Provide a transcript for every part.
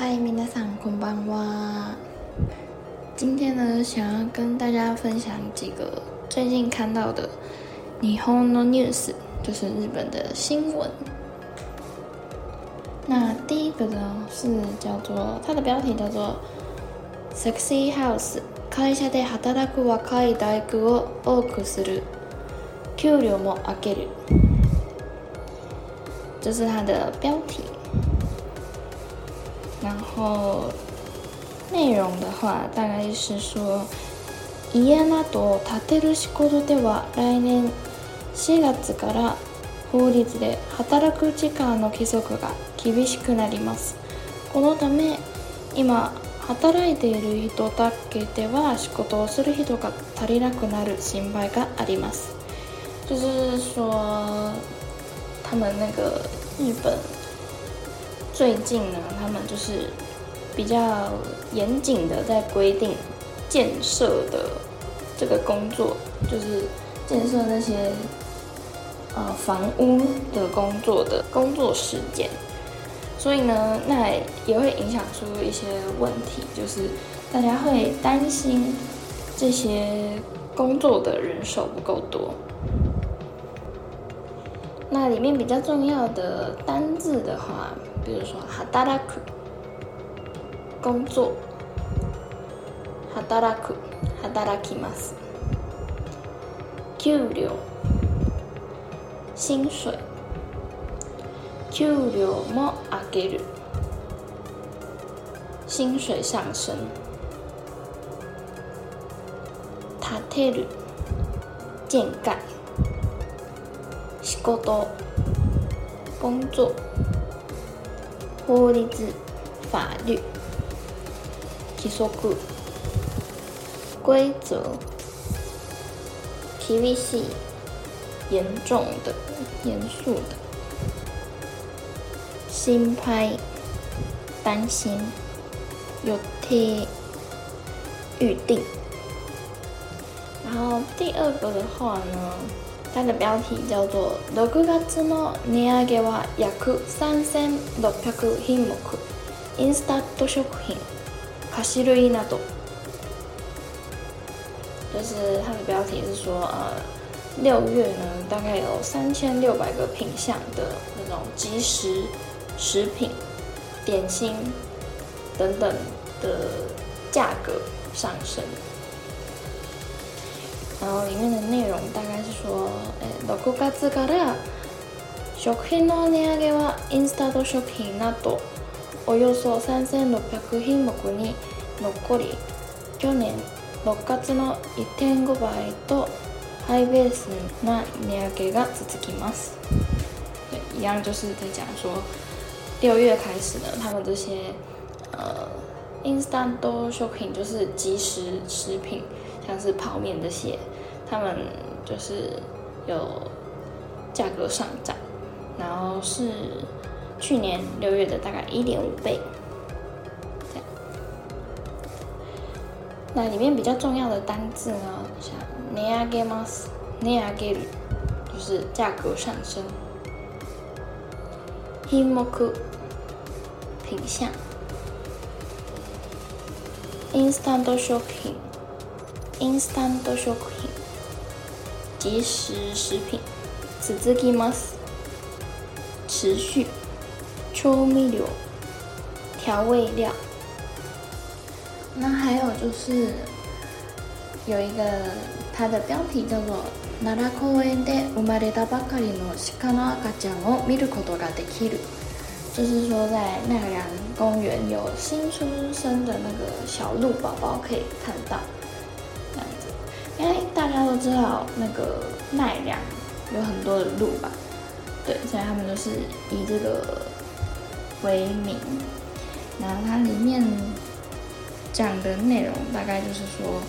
欢迎来到上空班蛙。今天呢，想要跟大家分享几个最近看到的《n h の News》，就是日本的新闻。那第一个呢，是叫做它的标题叫做 “sexy house”，会社で働く若い男女を多くする、給料も上げる。这是它的标题。然后内容的话，大概是说家などを建てる仕事では来年4月から法律で働く時間の規則が厳しくなります。このため今働いている人だけでは仕事をする人が足りなくなる心配があります。就是说，他们那个日本最近呢，他们就是比较严谨的在规定建设的这个工作，就是建设那些呃房屋的工作的工作时间。所以呢，那也也会影响出一些问题，就是大家会担心这些工作的人手不够多。那里面比较重要的单字的话。比如说働く工作働く働きます給料薪水給料も上げる薪水上升立てる見解仕事工作法律，法律，规则，PVC，严重的，严肃的，心拍，担心，有贴，预定。然后第二个的话呢？大约有六月的年价是约三千六百品目，instat 食品。卡西瑞伊那多，就是它的标题是说，呃，六月呢大概有三千六百个品项的那种即食食品、点心等等的价格上升。然后里面的内容大概是说、えー、6月から食品の値上げはインスタント食品などおよそ3600品目に残り去年6月の1.5倍とハイベースな値上げが続きます。一样就是在讲说，六月开始呢，他们这些呃 instant o shopping 就是即时食品，像是泡面这些，他们就是有价格上涨，然后是去年六月的大概一点五倍。那里面比较重要的单字呢，像 n e a g e m a s n e a g i l 就是价格上升、h m o 目、品相。インスタント食品インスタント食品即食食品続きます持续調味料調味料那还有就是有一个它的标题叫做奈良公園で生まれたばかりの鹿の赤ちゃんを見ることができる就是说，在奈良公园有新出生的那个小鹿宝宝可以看到，这样子，因为大家都知道那个奈良有很多的鹿吧，对，所以他们就是以这个为名。然后它里面讲的内容大概就是说，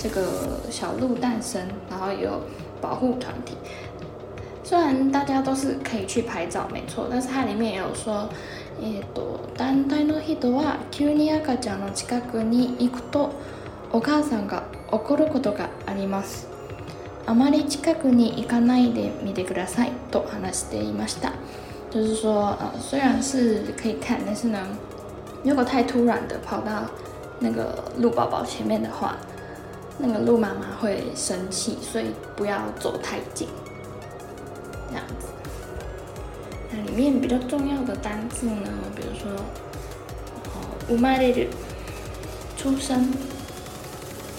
这个小鹿诞生，然后有保护团体。虽然大家都是可以去拍照，没错，但是它里面也有说，えっと、旦太の人は、君が近の近くに行くと、お母さんが怒ることがあります。あまり近くに行かないで見てくださいと話していました。就是说，呃，虽然是可以看，但是呢，如果太突然的跑到那个鹿宝宝前面的话，那个鹿妈妈会生气，所以不要走太近。这样子，那里面比较重要的单字呢，比如说“生まれる”（出生）、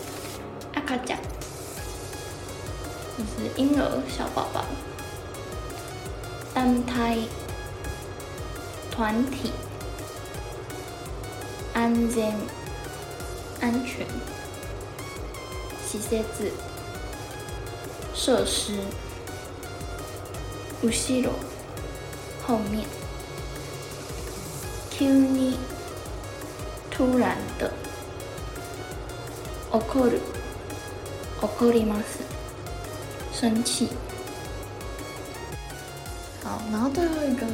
“阿卡ゃ就是婴儿、小宝宝）、“单胎”（团体）、“安全”（安全）、“洗鞋设施）。有四楼后面 q 呢突然的怒哭怒哭汝妈死生气。好，然后最后一个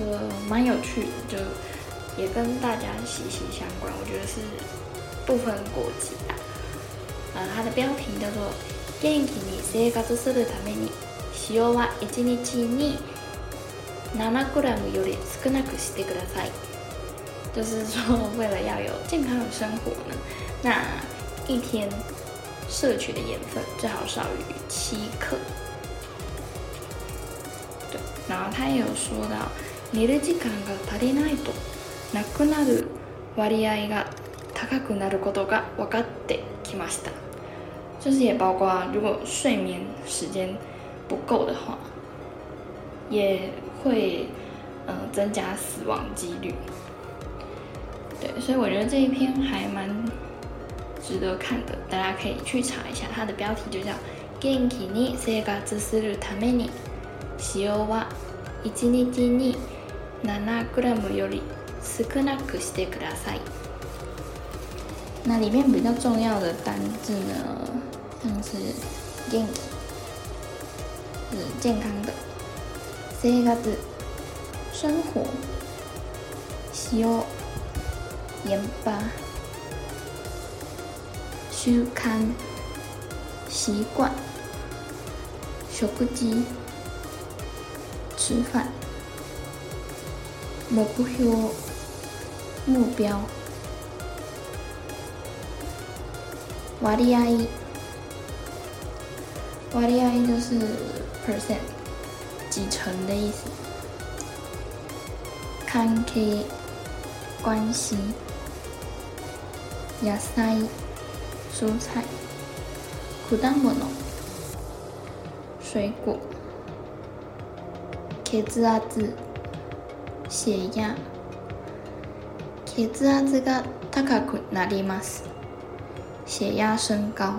蛮有趣的，就也跟大家息息相关，我觉得是不分国籍的。呃，它的标题叫做见义勇为，这个叫做四个字。用は1日に 7g より少なくしてください就是说为了要有健康的生活呢那一天摄取的盐分最好少于七克对然后他也有说到寝る時間が足りないとなくなる割合が高くなることが分かってきました就是也包括如果睡眠时间不够的话，也会嗯增加死亡几率。对，所以我觉得这一篇还蛮值得看的，大家可以去查一下。它的标题就叫“定期にセガツシルタメニは一日に7グラムより少なくしてください”。那里面比较重要的单字呢，像是“硬”。是健康的。生活、习惯、习惯、习惯、习惯、习惯、习惯、习惯、习惯、习惯、习惯、习惯、习惯、percent，几成的意思。関係、关系，野菜、蔬菜、果物の、水果、血圧、血圧、血圧が高くなります。血压升高。